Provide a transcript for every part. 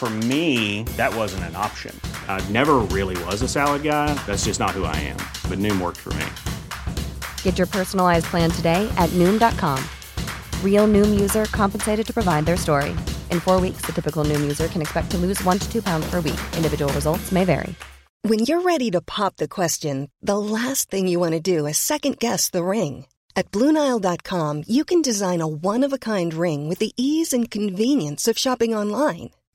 For me, that wasn't an option. I never really was a salad guy. That's just not who I am. But Noom worked for me. Get your personalized plan today at Noom.com. Real Noom user compensated to provide their story. In four weeks, the typical Noom user can expect to lose one to two pounds per week. Individual results may vary. When you're ready to pop the question, the last thing you want to do is second guess the ring. At Bluenile.com, you can design a one of a kind ring with the ease and convenience of shopping online.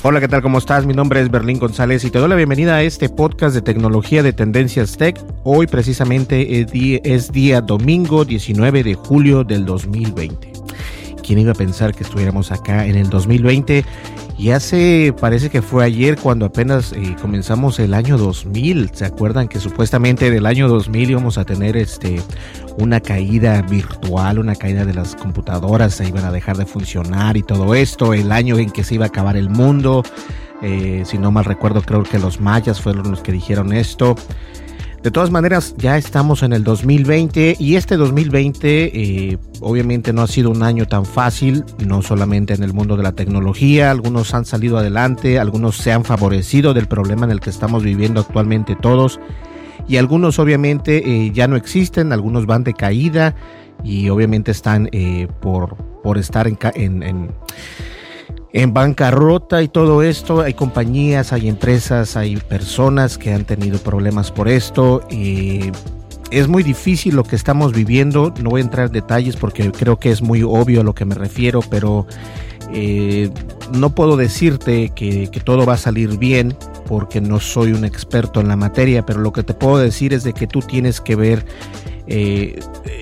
Hola, ¿qué tal? ¿Cómo estás? Mi nombre es Berlín González y te doy la bienvenida a este podcast de tecnología de Tendencias Tech. Hoy precisamente es día, es día domingo 19 de julio del 2020. ¿Quién iba a pensar que estuviéramos acá en el 2020? Y hace, parece que fue ayer cuando apenas eh, comenzamos el año 2000. ¿Se acuerdan que supuestamente del año 2000 íbamos a tener este una caída virtual, una caída de las computadoras, se iban a dejar de funcionar y todo esto, el año en que se iba a acabar el mundo? Eh, si no mal recuerdo, creo que los mayas fueron los que dijeron esto. De todas maneras, ya estamos en el 2020 y este 2020 eh, obviamente no ha sido un año tan fácil, no solamente en el mundo de la tecnología, algunos han salido adelante, algunos se han favorecido del problema en el que estamos viviendo actualmente todos y algunos obviamente eh, ya no existen, algunos van de caída y obviamente están eh, por, por estar en, en, en en bancarrota y todo esto. Hay compañías, hay empresas, hay personas que han tenido problemas por esto. Y es muy difícil lo que estamos viviendo. No voy a entrar en detalles porque creo que es muy obvio a lo que me refiero, pero eh, no puedo decirte que, que, todo va a salir bien porque no soy un experto en la materia, pero lo que te puedo decir es de que tú tienes que ver eh,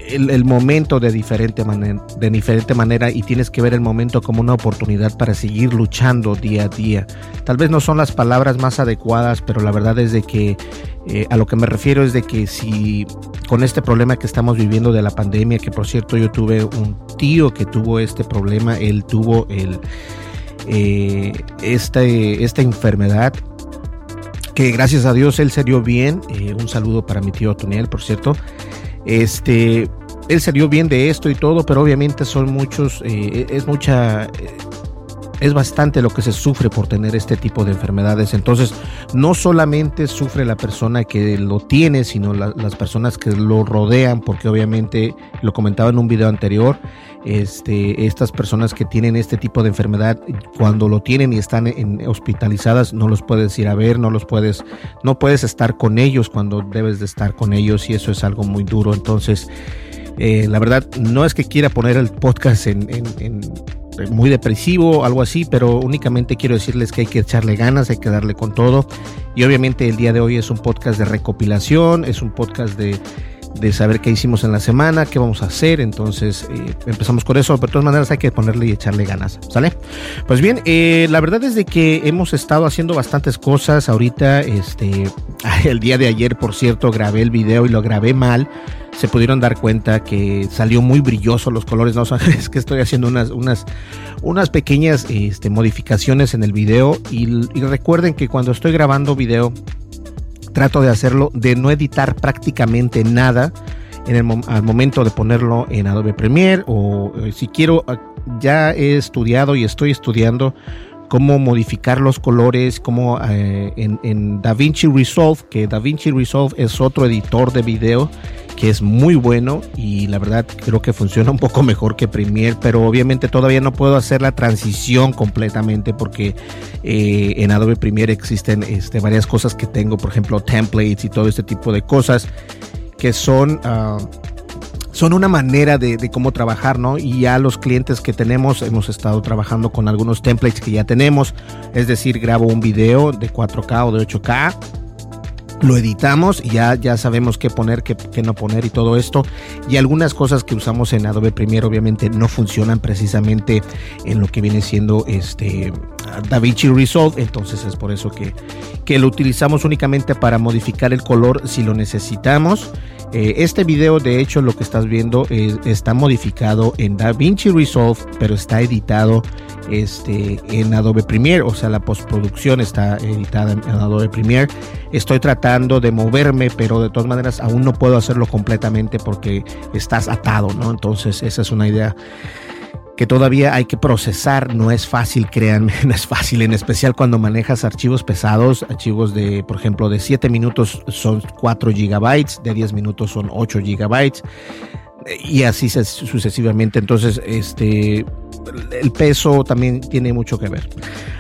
el, momento de diferente, manera, de diferente manera y tienes que ver el momento como una oportunidad para seguir luchando día a día. Tal vez no son las palabras más adecuadas, pero la verdad es de que eh, a lo que me refiero es de que si con este problema que estamos viviendo de la pandemia, que por cierto yo tuve un tío que tuvo este problema, él tuvo el, eh, este, esta enfermedad que gracias a Dios él se dio bien. Eh, un saludo para mi tío Toniel, por cierto. Este, él salió bien de esto y todo, pero obviamente son muchos, eh, es mucha, eh, es bastante lo que se sufre por tener este tipo de enfermedades. Entonces, no solamente sufre la persona que lo tiene, sino la, las personas que lo rodean, porque obviamente, lo comentaba en un video anterior, este, estas personas que tienen este tipo de enfermedad, cuando lo tienen y están en, hospitalizadas, no los puedes ir a ver, no los puedes, no puedes estar con ellos cuando debes de estar con ellos y eso es algo muy duro. Entonces, eh, la verdad, no es que quiera poner el podcast en, en, en muy depresivo, algo así, pero únicamente quiero decirles que hay que echarle ganas, hay que darle con todo. Y obviamente el día de hoy es un podcast de recopilación, es un podcast de, de saber qué hicimos en la semana, qué vamos a hacer. Entonces eh, empezamos con eso, pero de todas maneras hay que ponerle y echarle ganas, ¿sale? Pues bien, eh, la verdad es de que hemos estado haciendo bastantes cosas. Ahorita, este, el día de ayer, por cierto, grabé el video y lo grabé mal se pudieron dar cuenta que salió muy brilloso los colores. No, es que estoy haciendo unas, unas, unas pequeñas este, modificaciones en el video. Y, y, recuerden que cuando estoy grabando video, trato de hacerlo, de no editar prácticamente nada en el al momento de ponerlo en Adobe Premiere. O eh, si quiero, ya he estudiado y estoy estudiando cómo modificar los colores, cómo eh, en, DaVinci Resolve, que DaVinci Resolve es otro editor de video que es muy bueno y la verdad creo que funciona un poco mejor que Premiere, pero obviamente todavía no puedo hacer la transición completamente porque eh, en Adobe Premiere existen este, varias cosas que tengo, por ejemplo templates y todo este tipo de cosas que son uh, son una manera de, cómo trabajar, ¿no? Y ya los clientes que tenemos, hemos estado trabajando con algunos templates que ya tenemos, es decir, grabo un video de 4K o de 8K, lo editamos y ya, ya sabemos qué poner, qué, qué, no poner y todo esto. Y algunas cosas que usamos en Adobe Premiere obviamente no funcionan precisamente en lo que viene siendo este DaVinci Resolve. Entonces es por eso que, que lo utilizamos únicamente para modificar el color si lo necesitamos. Eh, este video, de hecho, lo que estás viendo es, está modificado en DaVinci Resolve, pero está editado este, en Adobe Premiere, o sea, la postproducción está editada en Adobe Premiere. Estoy tratando de moverme, pero de todas maneras aún no puedo hacerlo completamente porque estás atado, ¿no? Entonces, esa es una idea que todavía hay que procesar. No es fácil, créanme, no es fácil, en especial cuando manejas archivos pesados, archivos de, por ejemplo, de 7 minutos son 4 gigabytes, de 10 minutos son 8 gigabytes y así sucesivamente. Entonces, este, el peso también tiene mucho que ver.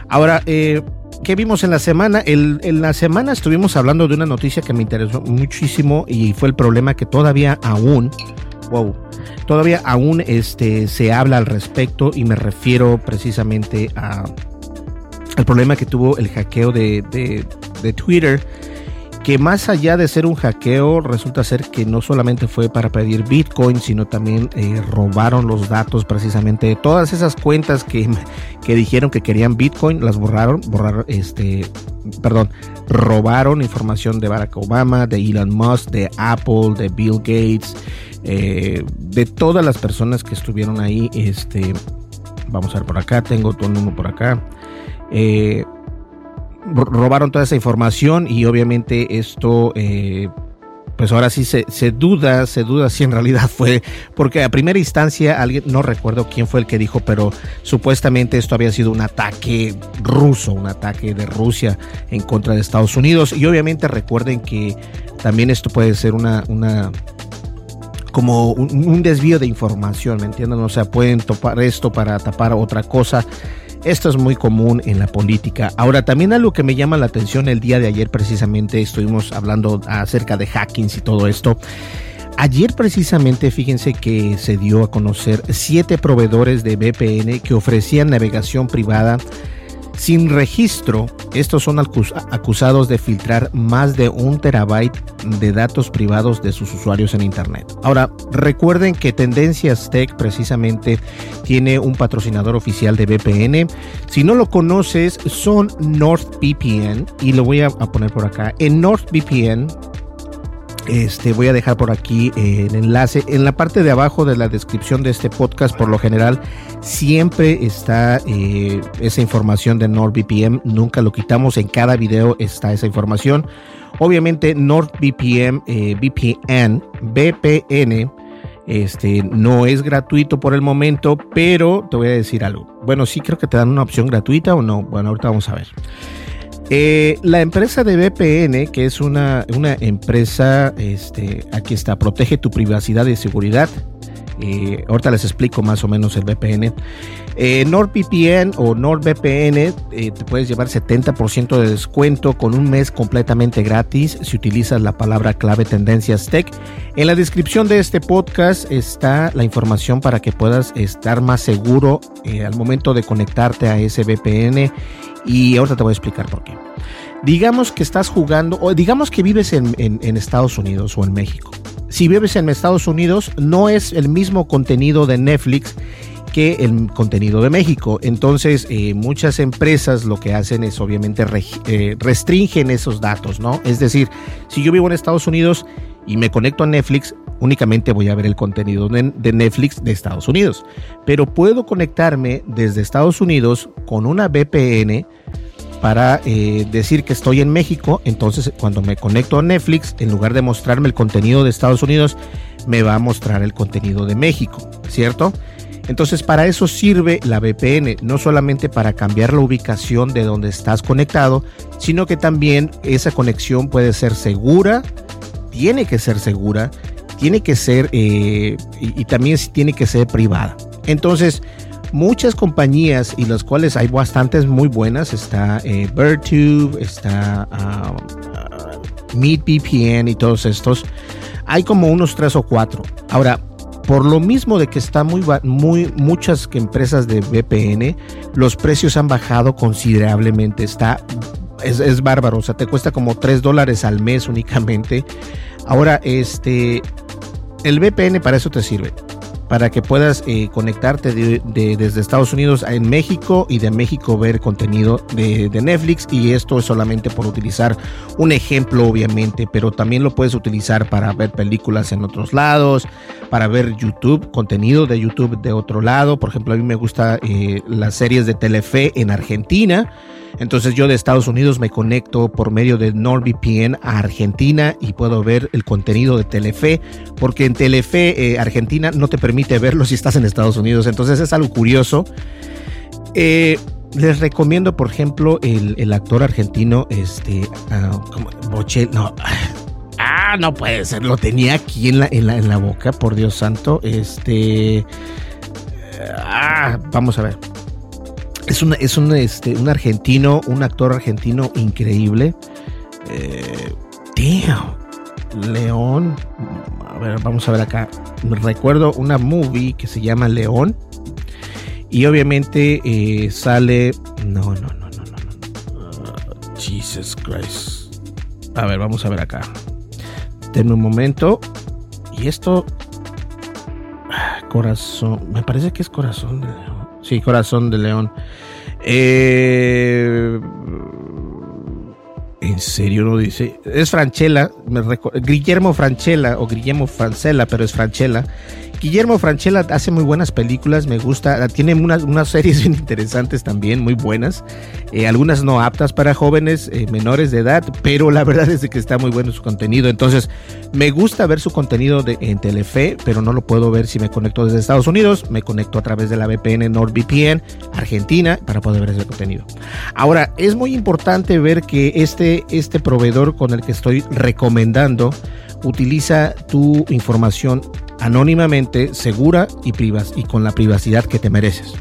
Ahora, eh, ¿qué vimos en la semana? En la semana estuvimos hablando de una noticia que me interesó muchísimo y fue el problema que todavía aún, wow, todavía aún este, se habla al respecto y me refiero precisamente a problema que tuvo el hackeo de, de, de Twitter que más allá de ser un hackeo, resulta ser que no solamente fue para pedir Bitcoin, sino también eh, robaron los datos precisamente. De todas esas cuentas que, que dijeron que querían Bitcoin, las borraron, borraron, este, perdón, robaron información de Barack Obama, de Elon Musk, de Apple, de Bill Gates, eh, de todas las personas que estuvieron ahí, este, vamos a ver por acá, tengo todo uno por acá. Eh, robaron toda esa información y obviamente esto eh, pues ahora sí se, se, duda, se duda si en realidad fue, porque a primera instancia alguien, no recuerdo quién fue el que dijo, pero supuestamente esto había sido un ataque ruso, un ataque de Rusia en contra de Estados Unidos. Y obviamente recuerden que también esto puede ser una, una como un, desvío de información, ¿me entienden? O sea, pueden topar esto para tapar otra cosa. Esto es muy común en la política. Ahora, también algo que me llama la atención el día de ayer, precisamente estuvimos hablando acerca de hackings y todo esto. Ayer precisamente fíjense que se dio a conocer siete proveedores de VPN que ofrecían navegación privada sin registro, estos son acusados de filtrar más de un terabyte de datos privados de sus usuarios en Internet. Ahora, recuerden que Tendencias Tech precisamente tiene un patrocinador oficial de VPN. Si no lo conoces, son NordVPN y lo voy a poner por acá. En NordVPN este, voy a dejar por aquí eh, el enlace. En la parte de abajo de la descripción de este podcast, por lo general, siempre está eh, esa información de NordVPN. Nunca lo quitamos. En cada video está esa información. Obviamente, NordVPN, eh, VPN, VPN, este, no es gratuito por el momento, pero te voy a decir algo. Bueno, sí creo que te dan una opción gratuita o no. Bueno, ahorita vamos a ver. Eh, la empresa de VPN, que es una, una empresa, este, aquí está, protege tu privacidad y seguridad. Eh, ahorita les explico más o menos el VPN. Eh, NordVPN o NordVPN eh, te puedes llevar 70% de descuento con un mes completamente gratis si utilizas la palabra clave Tendencias Tech. En la descripción de este podcast está la información para que puedas estar más seguro al momento de conectarte a ese VPN y ahorita te voy a explicar por qué. Digamos que estás jugando, o digamos que vives en, Estados Unidos o en México. Si vives en Estados Unidos, no es el mismo contenido de Netflix que el contenido de México. Entonces, eh, muchas empresas lo que hacen es obviamente eh, restringen esos datos, ¿no? Es decir, si yo vivo en Estados Unidos y me conecto a Netflix, únicamente voy a ver el contenido de Netflix de Estados Unidos. Pero puedo conectarme desde Estados Unidos con una VPN para eh, decir que estoy en México. Entonces, cuando me conecto a Netflix, en lugar de mostrarme el contenido de Estados Unidos, me va a mostrar el contenido de México, ¿cierto? Entonces, para eso sirve la VPN, no solamente para cambiar la ubicación de donde estás conectado, sino que también esa conexión puede ser segura, tiene que ser segura, tiene que ser eh, y, y también tiene que ser privada. Entonces, muchas compañías y las cuales hay bastantes muy buenas. Está eh, BirdTube, está uh, MeetVPN y todos estos. Hay como unos tres o cuatro. Ahora, por lo mismo de que está muy, muy muchas empresas de VPN, los precios han bajado considerablemente. Está es, es, bárbaro, o sea, te cuesta como 3 dólares al mes únicamente. Ahora, este, el VPN para eso te sirve para que puedas eh, conectarte desde Estados Unidos en México y de México ver contenido de, Netflix. Y esto es solamente por utilizar un ejemplo obviamente, pero también lo puedes utilizar para ver películas en otros lados, para ver YouTube, contenido de YouTube de otro lado, por ejemplo a mí me gusta eh, las series de Telefe en Argentina, entonces yo de Estados Unidos me conecto por medio de NordVPN a Argentina y puedo ver el contenido de Telefe, porque en Telefe eh, Argentina no te permite verlo si estás en Estados Unidos. Entonces es algo curioso. Eh, les recomiendo, por ejemplo, el, actor argentino, este, uh, no, ah, no puede ser, lo tenía aquí en la, en la, en la boca, por Dios santo, este, ah, vamos a ver. Es un, es un, este, un argentino, un actor argentino increíble. Eh, León. A ver, vamos a ver acá. Recuerdo una movie que se llama León. Y obviamente eh, sale. No, no, no, no, no. Uh, Jesus Christ. A ver, vamos a ver acá. Denme un momento. Y esto. Ah, corazón. Me parece que es corazón de león. Sí, Corazón de León. Eh, en serio no dice. Es Franchella, Guillermo Franchella o Guillermo Francella, pero es Franchella. Guillermo Franchella hace muy buenas películas, me gusta, tiene unas, unas series bien interesantes también, muy buenas, eh, algunas no aptas para jóvenes eh, menores de edad, pero la verdad es que está muy bueno su contenido, entonces me gusta ver su contenido de, en Telefe, pero no lo puedo ver si me conecto desde Estados Unidos, me conecto a través de la VPN NordVPN Argentina para poder ver ese contenido. Ahora, es muy importante ver que este, este proveedor con el que estoy recomendando utiliza tu información anónimamente, segura y, privas y con la privacidad que te mereces.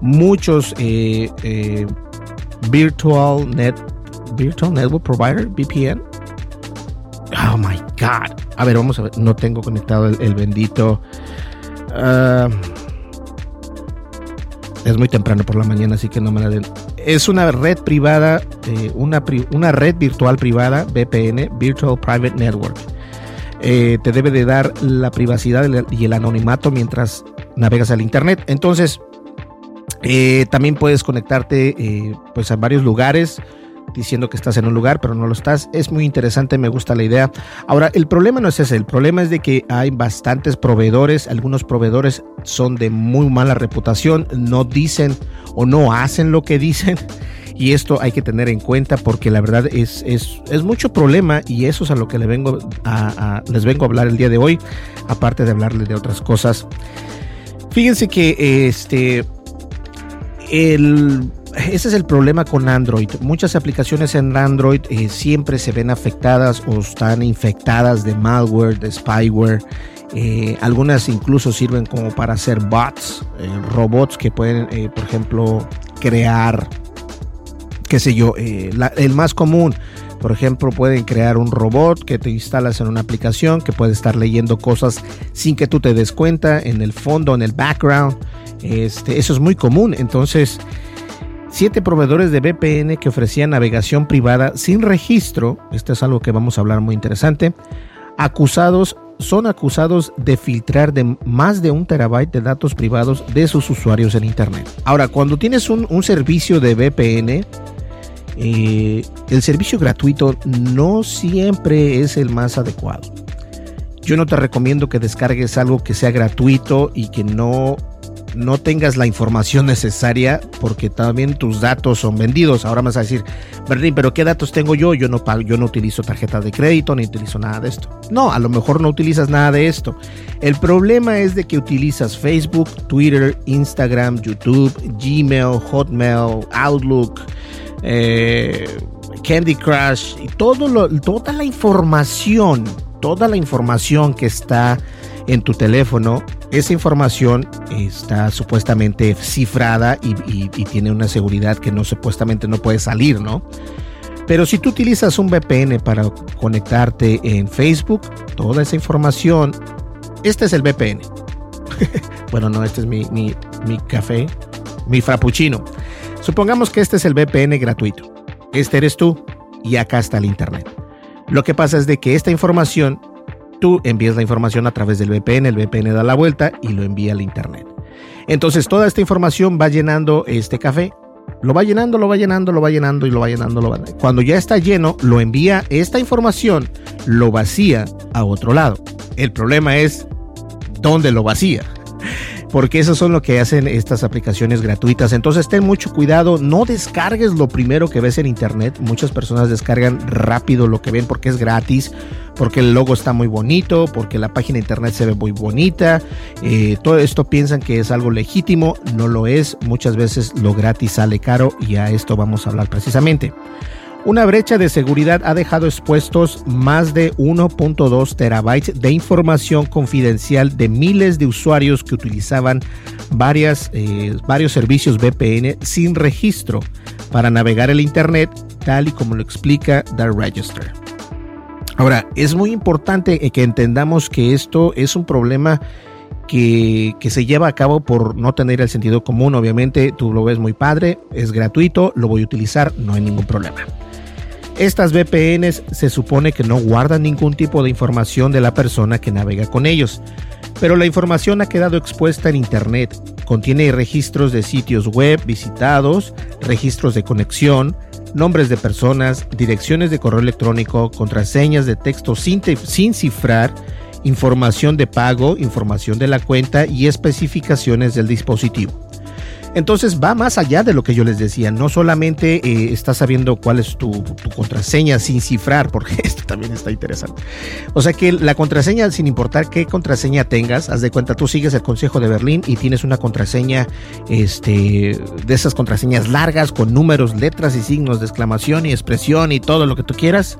Muchos eh, eh, virtual net virtual network provider VPN. Oh my god. A ver, vamos a ver. No tengo conectado el, bendito. Ah, es muy temprano por la mañana, así que no me la den. Es una red privada, eh, una, una red virtual privada, VPN, Virtual Private Network eh, te debe de dar la privacidad y el anonimato mientras navegas al internet. Entonces, eh, también puedes conectarte eh, pues a varios lugares diciendo que estás en un lugar, pero no lo estás. Es muy interesante, me gusta la idea. Ahora, el problema no es ese, el problema es de que hay bastantes proveedores, algunos proveedores son de muy mala reputación, no dicen o no hacen lo que dicen. Y esto hay que tener en cuenta porque la verdad es, es, es mucho problema y eso es a lo que les vengo a, les vengo a hablar el día de hoy, aparte de hablarles de otras cosas. Fíjense que este el ese es el problema con Android. Muchas aplicaciones en Android eh, siempre se ven afectadas o están infectadas de malware, de spyware. Eh, algunas incluso sirven como para hacer bots, eh, robots que pueden, por ejemplo, crear qué sé yo, el más común. Por ejemplo, pueden crear un robot que te instalas en una aplicación que puede estar leyendo cosas sin que tú te des cuenta en el fondo, en el background. Este, eso es muy común. Entonces, siete proveedores de VPN que ofrecían navegación privada sin registro, esto es algo que vamos a hablar muy interesante, acusados son acusados de filtrar de más de un terabyte de datos privados de sus usuarios en Internet. Ahora, cuando tienes un, servicio de VPN, eh, el servicio gratuito no siempre es el más adecuado. Yo no te recomiendo que descargues algo que sea gratuito y que no, no tengas la información necesaria porque también tus datos son vendidos. Ahora me vas a decir, Berlín, pero ¿qué datos tengo yo? Yo no, yo no utilizo tarjeta de crédito ni utilizo nada de esto. No, a lo mejor no utilizas nada de esto. El problema es de que utilizas Facebook, Twitter, Instagram, YouTube, Gmail, Hotmail, Outlook eh, Candy Crush y toda la información, toda la información que está en tu teléfono, esa información está supuestamente cifrada y, tiene una seguridad que no supuestamente no puede salir, ¿no? Pero si tú utilizas un VPN para conectarte en Facebook, toda esa información, este es el VPN. bueno, no, este es mi, mi, café, mi frappuccino. Supongamos que este es el VPN gratuito. Este eres tú y acá está el Internet. Lo que pasa es de que esta información, tú envías la información a través del VPN, el VPN da la vuelta y lo envía al Internet. Entonces toda esta información va llenando este café. Lo va llenando, lo va llenando, lo va llenando y lo va llenando. Lo va... Cuando ya está lleno, lo envía esta información, lo vacía a otro lado. El problema es dónde lo vacía porque eso son lo que hacen estas aplicaciones gratuitas. Entonces ten mucho cuidado, no descargues lo primero que ves en internet. Muchas personas descargan rápido lo que ven porque es gratis, porque el logo está muy bonito, porque la página de internet se ve muy bonita. Eh, todo esto piensan que es algo legítimo, no lo es. Muchas veces lo gratis sale caro y a esto vamos a hablar precisamente. Una brecha de seguridad ha dejado expuestos más de 1.2 terabytes de información confidencial de miles de usuarios que utilizaban varias, eh, varios servicios VPN sin registro para navegar el Internet, tal y como lo explica The Register. Ahora, es muy importante que entendamos que esto es un problema que, que, se lleva a cabo por no tener el sentido común. Obviamente, tú lo ves muy padre, es gratuito, lo voy a utilizar, no hay ningún problema. Estas VPNs se supone que no guardan ningún tipo de información de la persona que navega con ellos, pero la información ha quedado expuesta en Internet. Contiene registros de sitios web visitados, registros de conexión, nombres de personas, direcciones de correo electrónico, contraseñas de texto sin, sin cifrar, información de pago, información de la cuenta y especificaciones del dispositivo. Entonces va más allá de lo que yo les decía. No solamente eh, estás sabiendo cuál es tu, contraseña sin cifrar, porque esto también está interesante. O sea que la contraseña, sin importar qué contraseña tengas, haz de cuenta, tú sigues el consejo de Berlín y tienes una contraseña este, de esas contraseñas largas con números, letras y signos de exclamación y expresión y todo lo que tú quieras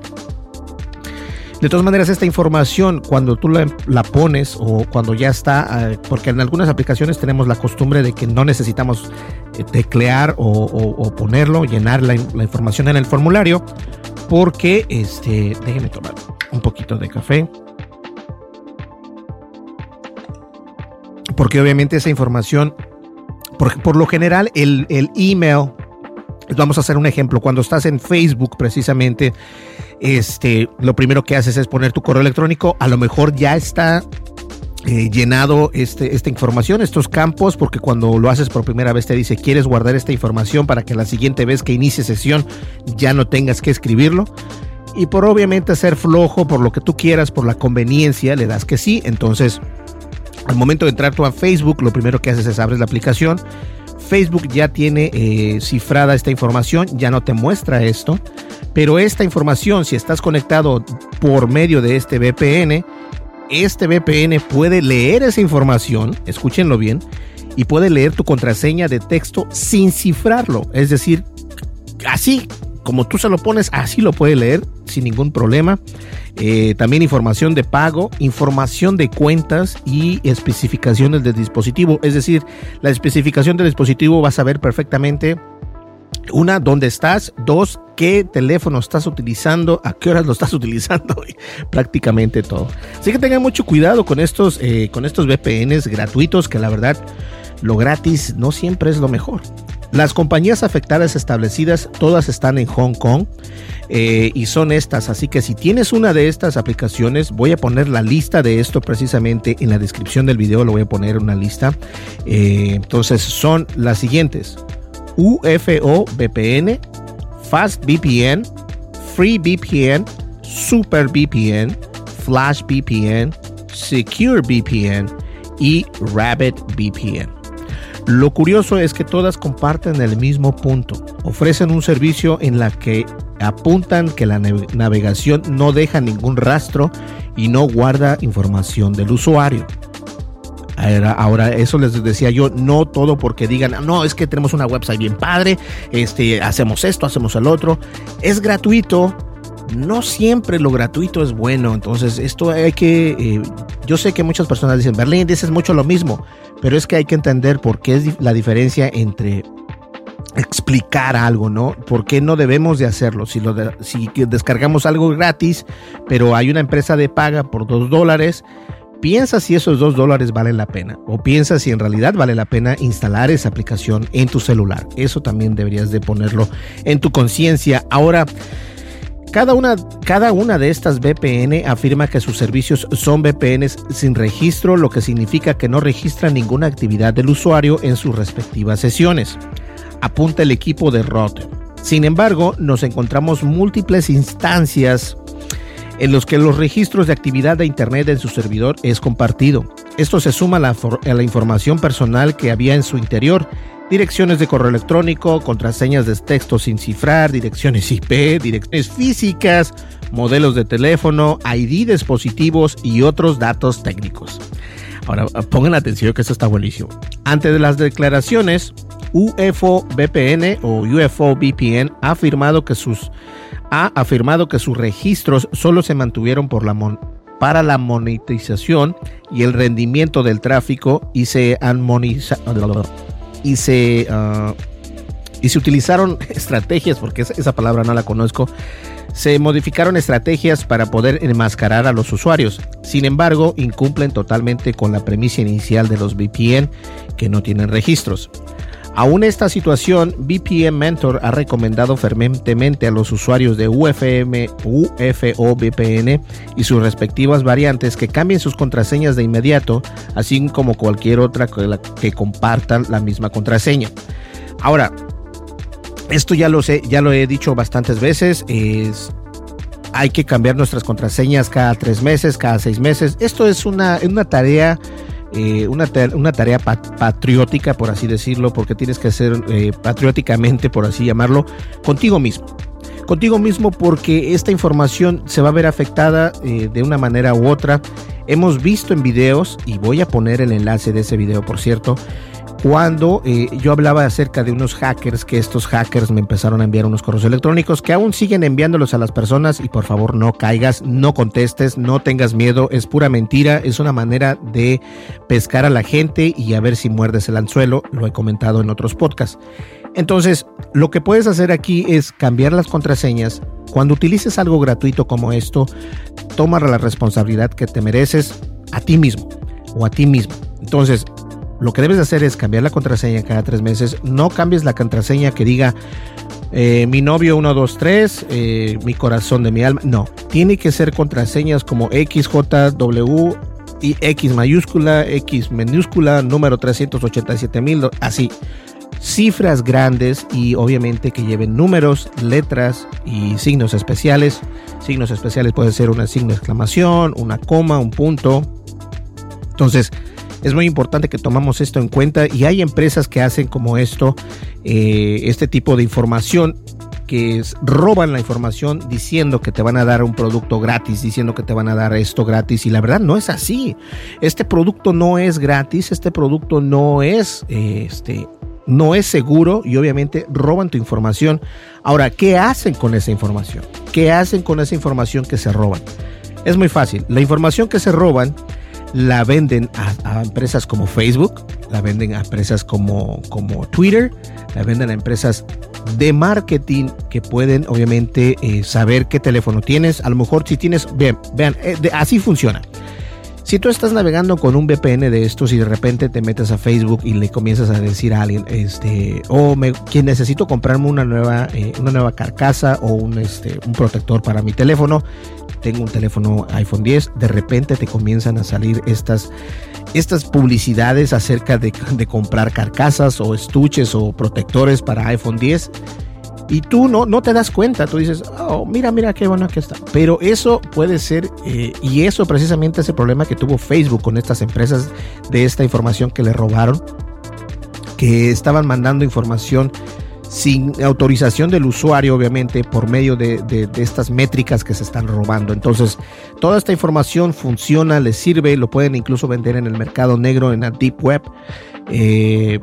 de todas maneras, esta información, cuando tú la, pones o cuando ya está, eh, porque en algunas aplicaciones tenemos la costumbre de que no necesitamos eh, teclear o, ponerlo, llenar la, información en el formulario, porque, este, déjenme tomar un poquito de café. Porque obviamente esa información, por, por lo general, el, el email Vamos a hacer un ejemplo. Cuando estás en Facebook, precisamente, este, lo primero que haces es poner tu correo electrónico. A lo mejor ya está eh, llenado este, esta información, estos campos, porque cuando lo haces por primera vez te dice, quieres guardar esta información para que la siguiente vez que inicie sesión ya no tengas que escribirlo. Y por obviamente ser flojo, por lo que tú quieras, por la conveniencia, le das que sí. Entonces, al momento de entrar tú a Facebook, lo primero que haces es abres la aplicación Facebook ya tiene eh, cifrada esta información, ya no te muestra esto, pero esta información, si estás conectado por medio de este VPN, este VPN puede leer esa información, escúchenlo bien, y puede leer tu contraseña de texto sin cifrarlo, es decir, así como tú se lo pones, así lo puede leer sin ningún problema. Eh, también información de pago, información de cuentas y especificaciones del dispositivo. Es decir, la especificación del dispositivo va a saber perfectamente una, dónde estás, dos, qué teléfono estás utilizando, a qué horas lo estás utilizando, prácticamente todo. Así que tengan mucho cuidado con estos, eh, con estos VPNs gratuitos, que la verdad lo gratis no siempre es lo mejor. Las compañías afectadas establecidas todas están en Hong Kong eh, y son estas, así que si tienes una de estas aplicaciones, voy a poner la lista de esto precisamente en la descripción del video, lo voy a poner una lista. Eh, entonces son las siguientes. UFO VPN, Fast VPN, Free VPN, Super VPN, Flash VPN, Secure VPN y Rabbit VPN. Lo curioso es que todas comparten el mismo punto. Ofrecen un servicio en la que apuntan que la navegación no deja ningún rastro y no guarda información del usuario. Ahora, eso les decía yo, no todo porque digan, no, es que tenemos una website bien padre, este, hacemos esto, hacemos el otro. Es gratuito, no siempre lo gratuito es bueno. Entonces, esto hay que. Eh, yo sé que muchas personas dicen, Berlín, dices mucho lo mismo. Pero es que hay que entender por qué es la diferencia entre explicar algo, ¿no? ¿Por qué no debemos de hacerlo? Si, lo si descargamos algo gratis, pero hay una empresa de paga por dos dólares, piensa si esos dos dólares valen la pena o piensa si en realidad vale la pena instalar esa aplicación en tu celular. Eso también deberías de ponerlo en tu conciencia. Ahora, cada una, cada una de estas VPN afirma que sus servicios son VPNs sin registro, lo que significa que no registran ninguna actividad del usuario en sus respectivas sesiones. Apunta el equipo de Rod. Sin embargo, nos encontramos múltiples instancias en los que los registros de actividad de Internet en su servidor es compartido. Esto se suma a la, información personal que había en su interior, direcciones de correo electrónico, contraseñas de texto sin cifrar, direcciones IP, direcciones físicas, modelos de teléfono, ID dispositivos y otros datos técnicos. Ahora pongan atención que esto está buenísimo. Antes de las declaraciones, UFO VPN o UFO VPN ha afirmado que sus ha afirmado que sus registros solo se mantuvieron para la monetización y el rendimiento del tráfico y se y se uh, y se utilizaron estrategias porque esa palabra no la conozco se modificaron estrategias para poder enmascarar a los usuarios. Sin embargo, incumplen totalmente con la premisa inicial de los VPN que no tienen registros. Aún esta situación, VPN Mentor ha recomendado fervientemente a los usuarios de UFM, UFO VPN y sus respectivas variantes que cambien sus contraseñas de inmediato, así como cualquier otra que, compartan la misma contraseña. Ahora, esto ya lo sé, ya lo he dicho bastantes veces, es hay que cambiar nuestras contraseñas cada tres meses, cada seis meses. Esto es una, una tarea eh, una, una, tarea patriótica, por así decirlo, porque tienes que hacer eh, patrióticamente, por así llamarlo, contigo mismo. Contigo mismo porque esta información se va a ver afectada eh, de una manera u otra. Hemos visto en videos, y voy a poner el enlace de ese video, por cierto, cuando eh, yo hablaba acerca de unos hackers, que estos hackers me empezaron a enviar unos correos electrónicos, que aún siguen enviándolos a las personas y por favor no caigas, no contestes, no tengas miedo, es pura mentira, es una manera de pescar a la gente y a ver si muerdes el anzuelo, lo he comentado en otros podcasts. Entonces, lo que puedes hacer aquí es cambiar las contraseñas. Cuando utilices algo gratuito como esto, toma la responsabilidad que te mereces a ti mismo o a ti mismo. Entonces, lo que debes hacer es cambiar la contraseña cada tres meses. No cambies la contraseña que diga eh, mi novio 123, eh, mi corazón de mi alma. No, tiene que ser contraseñas como XJW y X mayúscula, X minúscula, número 387 mil, así. Cifras grandes y obviamente que lleven números, letras y signos especiales. Signos especiales puede ser una signo de exclamación, una coma, un punto. Entonces, es muy importante que tomamos esto en cuenta y hay empresas que hacen como esto, eh, este tipo de información que roban la información diciendo que te van a dar un producto gratis, diciendo que te van a dar esto gratis y la verdad no es así. Este producto no es gratis, este producto no es este no es seguro y obviamente roban tu información. Ahora, ¿qué hacen con esa información? ¿Qué hacen con esa información que se roban? Es muy fácil. La información que se roban la venden a, empresas como Facebook, la venden a empresas como, como Twitter, la venden a empresas de marketing que pueden obviamente eh, saber qué teléfono tienes. A lo mejor si tienes, vean, vean eh, así funciona. Si tú estás navegando con un VPN de estos y de repente te metes a Facebook y le comienzas a decir a alguien, este, o oh, me, necesito comprarme una nueva, eh, una nueva carcasa o un, este, un protector para mi teléfono, tengo un teléfono iPhone 10, de repente te comienzan a salir estas, estas publicidades acerca de, de comprar carcasas o estuches o protectores para iPhone 10 y tú no, no te das cuenta, tú dices, oh, mira, mira qué bueno que está. Pero eso puede ser, eh, y eso precisamente es el problema que tuvo Facebook con estas empresas de esta información que le robaron, que estaban mandando información sin autorización del usuario, obviamente, por medio de, estas métricas que se están robando. Entonces, toda esta información funciona, les sirve, lo pueden incluso vender en el mercado negro, en la deep web. Eh,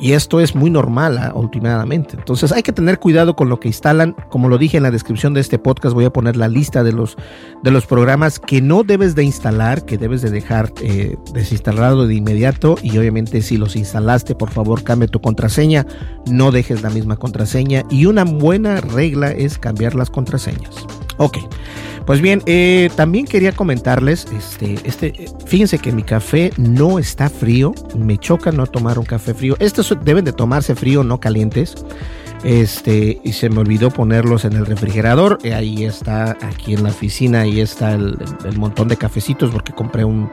y esto es muy normal ah, últimamente. Entonces hay que tener cuidado con lo que instalan. Como lo dije en la descripción de este podcast, voy a poner la lista de los, de los programas que no debes de instalar, que debes de dejar eh, desinstalado de inmediato. Y obviamente si los instalaste, por favor cambie tu contraseña. No dejes la misma contraseña. Y una buena regla es cambiar las contraseñas. Ok, pues bien, eh, también quería comentarles, este, este, fíjense que mi café no está frío, me choca no tomar un café frío. Estos deben de tomarse frío, no calientes. Este, y se me olvidó ponerlos en el refrigerador. Eh, ahí está, aquí en la oficina, ahí está el, montón de cafecitos porque compré un,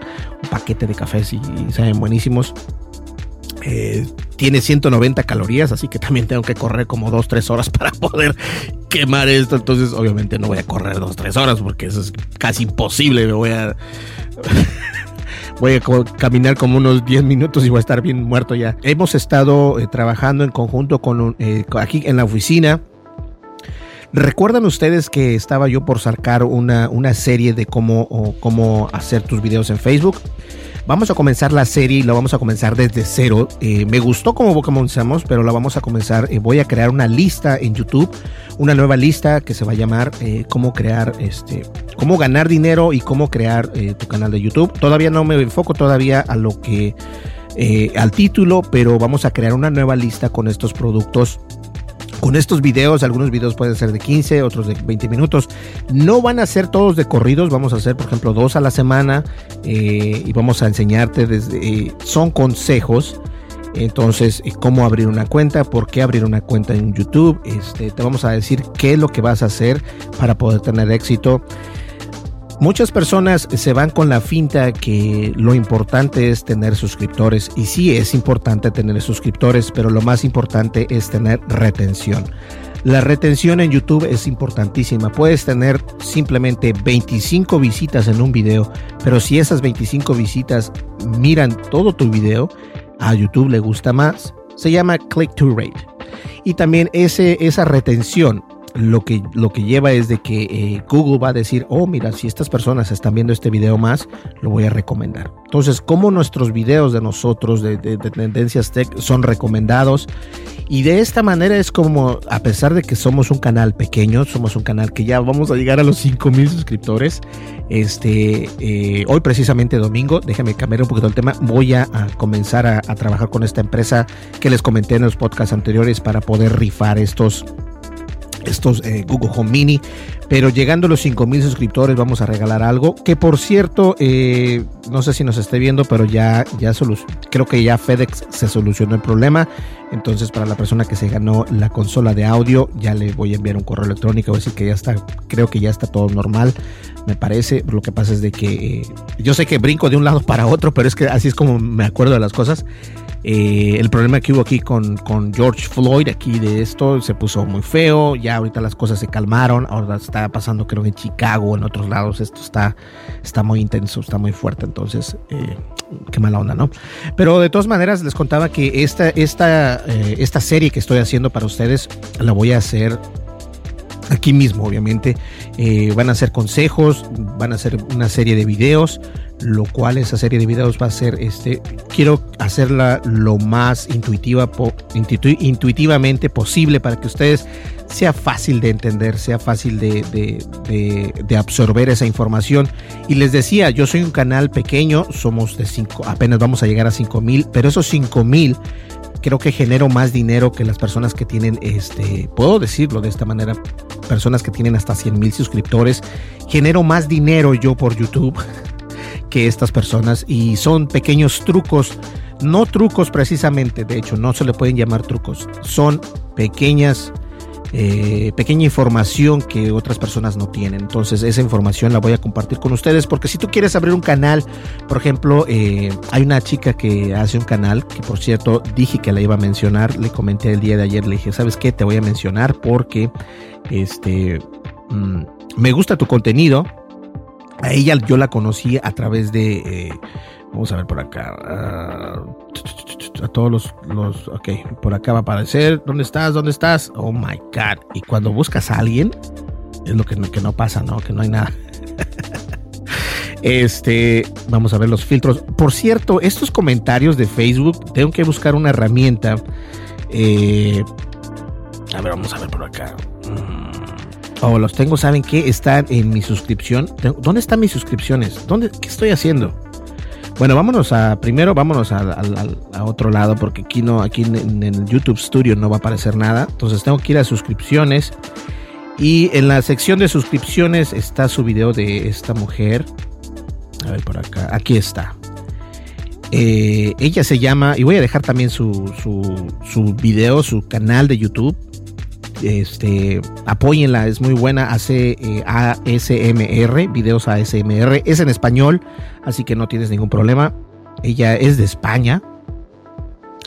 paquete de cafés y, saben buenísimos. Eh, tiene 190 calorías, así que también tengo que correr como 2-3 horas para poder quemar esto. Entonces, obviamente, no voy a correr 2-3 horas porque eso es casi imposible. Me voy a. voy a caminar como unos 10 minutos y voy a estar bien muerto ya. Hemos estado eh, trabajando en conjunto con eh, aquí en la oficina. ¿Recuerdan ustedes que estaba yo por sacar una, una serie de cómo, cómo hacer tus videos en Facebook? Vamos a comenzar la serie y la vamos a comenzar desde cero. Eh, me gustó cómo comenzamos, pero la vamos a comenzar. Eh, voy a crear una lista en YouTube, una nueva lista que se va a llamar eh, cómo crear, este, cómo ganar dinero y cómo crear tu canal de YouTube. Todavía no me enfoco todavía a lo que, al título, pero vamos a crear una nueva lista con estos productos con estos videos, algunos videos pueden ser de 15, otros de 20 minutos. No van a ser todos de corridos, vamos a hacer por ejemplo dos a la semana eh, y vamos a enseñarte desde... Eh, son consejos. Entonces, eh, cómo abrir una cuenta, por qué abrir una cuenta en YouTube. Este, te vamos a decir qué es lo que vas a hacer para poder tener éxito. Muchas personas se van con la finta que lo importante es tener suscriptores y sí es importante tener suscriptores, pero lo más importante es tener retención. La retención en YouTube es importantísima. Puedes tener simplemente 25 visitas en un video, pero si esas 25 visitas miran todo tu video, a YouTube le gusta más. Se llama click to rate. Y también ese, esa retención lo que, lo que lleva es de que eh, Google va a decir, oh, mira, si estas personas están viendo este video más, lo voy a recomendar. Entonces, como nuestros videos de nosotros, de, Tendencias Tech, son recomendados. Y de esta manera es como, a pesar de que somos un canal pequeño, somos un canal que ya vamos a llegar a los 5000 suscriptores. Este, eh, hoy precisamente domingo, déjame cambiar un poquito el tema, voy a, comenzar a, a trabajar con esta empresa que les comenté en los podcasts anteriores para poder rifar estos estos eh, Google Home Mini. Pero llegando a los 5000 suscriptores vamos a regalar algo. Que por cierto, eh, no sé si nos esté viendo, pero ya, ya creo que ya FedEx se solucionó el problema. Entonces, para la persona que se ganó la consola de audio, ya le voy a enviar un correo electrónico. a decir que ya está, creo que ya está todo normal. Me parece. Lo que pasa es de que eh, yo sé que brinco de un lado para otro, pero es que así es como me acuerdo de las cosas. Eh, el problema que hubo aquí con, George Floyd, aquí de esto, se puso muy feo. Ya ahorita las cosas se calmaron. Ahora está pasando, creo, en Chicago, en otros lados. Esto está, está muy intenso, está muy fuerte. Entonces, eh, qué mala onda, ¿no? Pero de todas maneras, les contaba que esta, esta, eh, esta serie que estoy haciendo para ustedes la voy a hacer aquí mismo, obviamente. van a ser consejos, van a ser una serie de videos lo cual esa serie de videos va a ser este quiero hacerla lo más intuitiva intuitivamente posible para que ustedes sea fácil de entender sea fácil de, de, absorber esa información. Y les decía yo soy un canal pequeño somos de cinco apenas vamos a llegar a cinco mil pero esos cinco mil creo que genero más dinero que las personas que tienen este puedo decirlo de esta manera personas que tienen hasta 100 mil suscriptores genero más dinero yo por YouTube que estas personas y son pequeños trucos, no trucos precisamente, de hecho no se le pueden llamar trucos, son pequeñas eh, pequeña información que otras personas no tienen. Entonces esa información la voy a compartir con ustedes porque si tú quieres abrir un canal, por ejemplo, eh, hay una chica que hace un canal que por cierto dije que la iba a mencionar, le comenté el día de ayer, le dije, ¿sabes qué? Te voy a mencionar porque este mm, me gusta tu contenido, a ella yo la conocí a través de. Eh, vamos a ver por acá. Ah, a todos los, los. Ok, por acá va a aparecer. ¿Dónde estás? ¿Dónde estás? Oh my God. Y cuando buscas a alguien, es lo que no, que no pasa, ¿no? Que no hay nada. Este, vamos a ver los filtros. Por cierto, estos comentarios de Facebook, tengo que buscar una herramienta. Eh, a ver, vamos a ver por acá. Mm. Oh, los tengo, ¿saben qué? Están en mi suscripción. ¿Dónde están mis suscripciones? ¿Dónde, ¿Qué estoy haciendo? Bueno, vámonos a, primero vámonos a, otro lado porque aquí no, aquí en, el YouTube Studio no va a aparecer nada. Entonces tengo que ir a suscripciones Y en la sección de suscripciones está su video de esta mujer. A ver por acá. Aquí está. Eh, ella se llama, y voy a dejar también su, su, su video, su canal de YouTube. Este, apóyenla, es muy buena. Hace eh, ASMR, videos ASMR. Es en español, así que no tienes ningún problema. Ella es de España.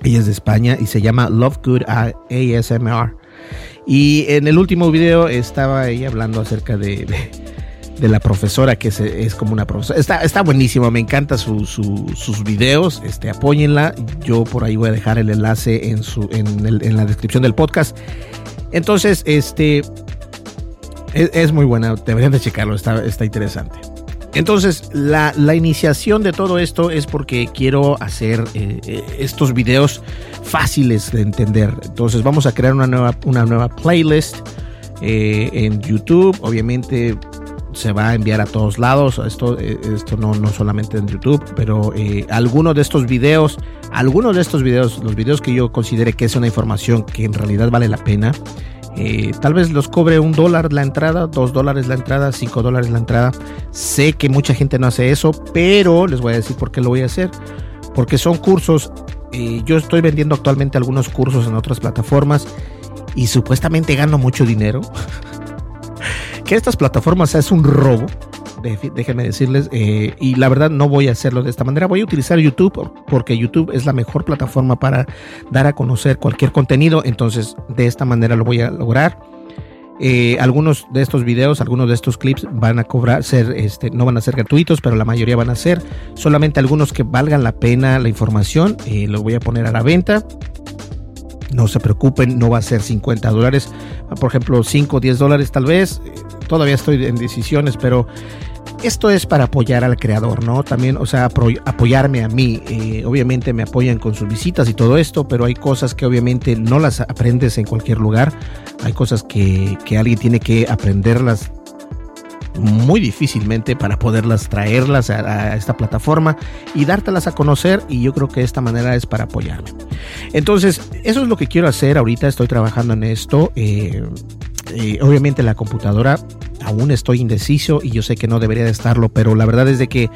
Ella es de España y se llama Love Good ASMR. Y en el último video estaba ella hablando acerca de, de, la profesora, que es, como una profesora. Está, está buenísimo, me encanta su, su, sus videos. Este, apóyenla. Yo por ahí voy a dejar el enlace en, su, en la descripción del podcast. Entonces, este es, muy buena. Deberían de checarlo, está, está interesante. Entonces, la, la, iniciación de todo esto es porque quiero hacer eh, estos videos fáciles de entender. Entonces, vamos a crear una nueva, una nueva playlist eh, en YouTube. Obviamente, se va a enviar a todos lados. Esto, eh, esto no, no solamente en YouTube, pero eh, algunos de estos videos, algunos de estos videos, los videos que yo considere que es una información que en realidad vale la pena. Eh, tal vez los cobre un dólar la entrada, dos dólares la entrada, cinco dólares la entrada. Sé que mucha gente no hace eso, pero les voy a decir por qué lo voy a hacer. Porque son cursos. Yo estoy vendiendo actualmente algunos cursos en otras plataformas y supuestamente gano mucho dinero. que estas plataformas es un robo déjenme decirles, eh, y la verdad no voy a hacerlo de esta manera, voy a utilizar YouTube porque YouTube es la mejor plataforma para dar a conocer cualquier contenido, entonces de esta manera lo voy a lograr. Eh, algunos de estos videos, algunos de estos clips van a cobrar, ser, este, no van a ser gratuitos, pero la mayoría van a ser. Solamente algunos que valgan la pena la información, eh, los voy a poner a la venta. No se preocupen, no va a ser 50 dólares, por ejemplo 5 o 10 dólares tal vez. Todavía estoy en decisiones, pero esto es para apoyar al creador, ¿no? También, o sea, apoyarme a mí. Eh, obviamente me apoyan con sus visitas y todo esto, pero hay cosas que obviamente no las aprendes en cualquier lugar. Hay cosas que, que alguien tiene que aprenderlas muy difícilmente para poderlas traerlas a, esta plataforma y dártelas a conocer y yo creo que esta manera es para apoyarme. Entonces, eso es lo que quiero hacer ahorita, estoy trabajando en esto. Eh, eh, obviamente la computadora aún estoy indeciso y yo sé que no debería de estarlo, pero la verdad es de que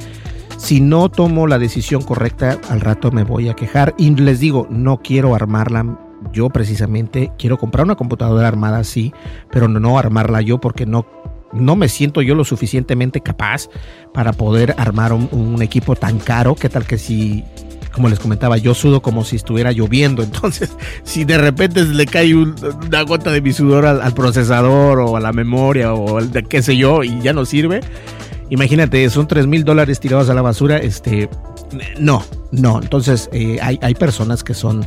si no tomo la decisión correcta, al rato me voy a quejar. Y les digo, no quiero armarla yo precisamente. Quiero comprar una computadora armada, sí, pero no armarla yo porque no, no me siento yo lo suficientemente capaz para poder armar un, equipo tan caro. ¿Qué tal que si como les comentaba, yo sudo como si estuviera lloviendo. Entonces, si de repente le cae un, una gota de mi sudor al, al, procesador o a la memoria o al de qué sé yo y ya no sirve, imagínate, son 3 mil dólares tirados a la basura. Este, no, no. Entonces, eh, hay, hay personas que son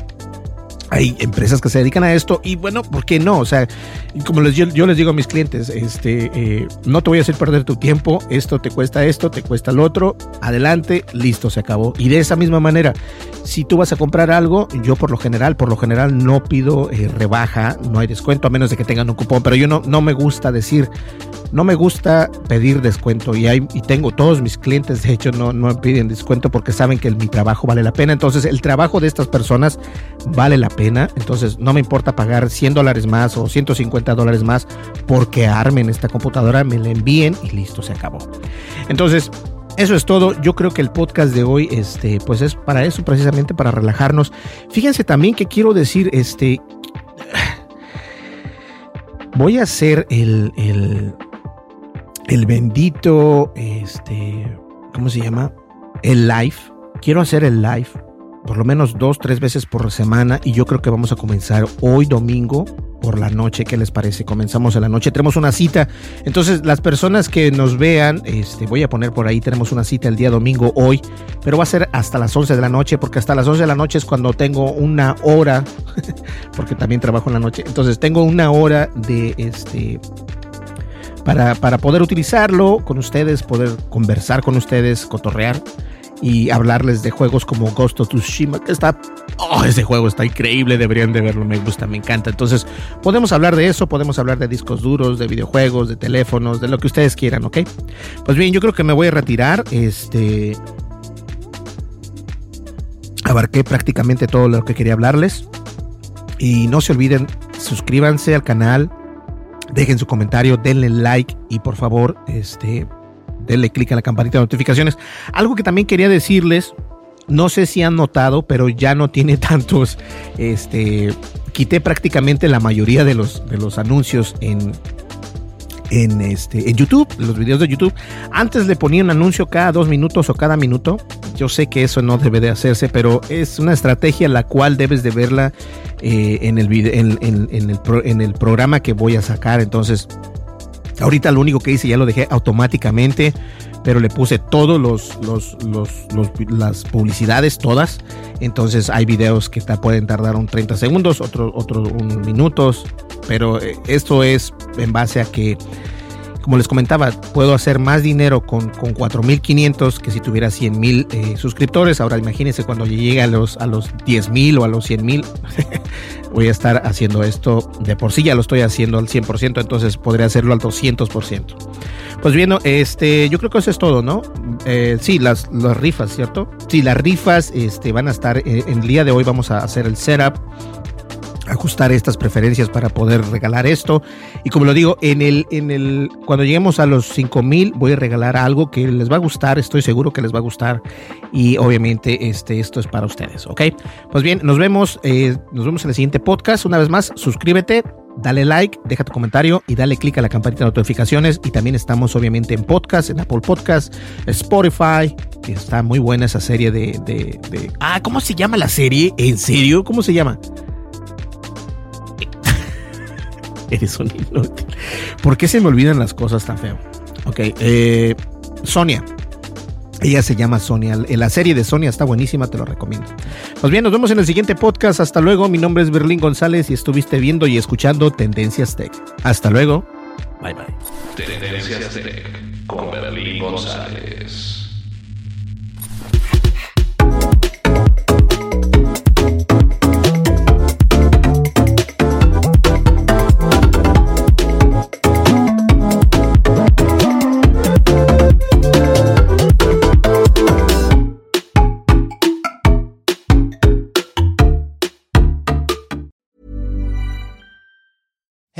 hay empresas que se dedican a esto y bueno, ¿por qué no? O sea, como yo, les digo a mis clientes, este, eh, no te voy a hacer perder tu tiempo, esto te cuesta esto, te cuesta lo otro, adelante, listo, se acabó. Y de esa misma manera, si tú vas a comprar algo, yo por lo general, por lo general no pido eh, rebaja, no hay descuento a menos de que tengan un cupón, pero yo no, no me gusta decir, no me gusta pedir descuento y, hay, y tengo todos mis clientes, de hecho, no, no piden descuento porque saben que el, mi trabajo vale la pena. Entonces, el trabajo de estas personas vale la pena. Entonces, no me importa pagar 100 dólares más o 150 dólares más porque armen esta computadora, me la envíen y listo, se acabó. Entonces, eso es todo. Yo creo que el podcast de hoy, este, pues es para eso, precisamente para relajarnos. Fíjense también que quiero decir, este, voy a hacer el, el, el bendito, este, ¿cómo se llama? El live. Quiero hacer el live por lo menos dos, tres veces por semana y yo creo que vamos a comenzar hoy domingo por la noche. ¿Qué les parece? Comenzamos en la noche. Tenemos una cita. Entonces, las personas que nos vean, este, voy a poner por ahí, tenemos una cita el día domingo hoy, pero va a ser hasta las 11 de la noche, porque hasta las 11 de la noche es cuando tengo una hora, porque también trabajo en la noche. Entonces, tengo una hora de este para, para poder utilizarlo con ustedes, poder conversar con ustedes, cotorrear y hablarles de juegos como Ghost of Tsushima, que está, oh, ese juego está increíble, deberían de verlo, me gusta, me encanta. Entonces, podemos hablar de eso, podemos hablar de discos duros, de videojuegos, de teléfonos, de lo que ustedes quieran, ¿ok? Pues bien, yo creo que me voy a retirar, este... Abarqué prácticamente todo lo que quería hablarles. Y no se olviden, suscríbanse al canal, Dejen su comentario, denle like y por favor, este, denle clic a la campanita de notificaciones. Algo que también quería decirles, no sé si han notado, pero ya no tiene tantos, este, quité prácticamente la mayoría de los, de los anuncios en, en, este, en YouTube, los videos de YouTube. Antes le ponía un anuncio cada dos minutos o cada minuto. Yo sé que eso no debe de hacerse, pero es una estrategia la cual debes de verla eh, en, el en, en, el en el programa que voy a sacar. Entonces, ahorita lo único que hice ya lo dejé automáticamente pero le puse todos los, los, los, las publicidades, todas. Entonces hay videos que pueden tardar un 30 segundos, otros otro un minutos, pero eh, esto es en base a que como les comentaba, puedo hacer más dinero con, con 4.500 que si tuviera 100.000 eh, suscriptores. Ahora imagínense cuando llegue a los, a los 10.000 o a los 100.000, voy a estar haciendo esto de por sí, ya lo estoy haciendo al 100%, entonces podría hacerlo al 200%. Pues bien, este, yo creo que eso es todo, ¿no? Eh, sí, las, las rifas, ¿cierto? Sí, las rifas este, van a estar, eh, en el día de hoy vamos a hacer el setup ajustar estas preferencias para poder regalar esto. Y como lo digo, en el, en el, cuando lleguemos a los 5000 voy a regalar algo que les va a gustar, estoy seguro que les va a gustar. Y obviamente este, esto es para ustedes, ¿ok? Pues bien, nos vemos, eh, nos vemos en el siguiente podcast. Una vez más, suscríbete, dale like, deja tu comentario y dale click a la campanita de notificaciones. Y también estamos obviamente en podcast, en Apple Podcast, Spotify, está muy buena esa serie de, de, de... Ah, ¿cómo se llama la serie? ¿En serio? ¿Cómo se llama? Eres un inútil. ¿Por qué se me olvidan las cosas tan feo? Ok, eh, Sonia. Ella se llama Sonia. La serie de Sonia está buenísima, te lo recomiendo. Pues bien, nos vemos en el siguiente podcast. Hasta luego. Mi nombre es Berlín González y estuviste viendo y escuchando Tendencias Tech. Hasta luego. Bye bye. Tendencias Tech con Berlín González.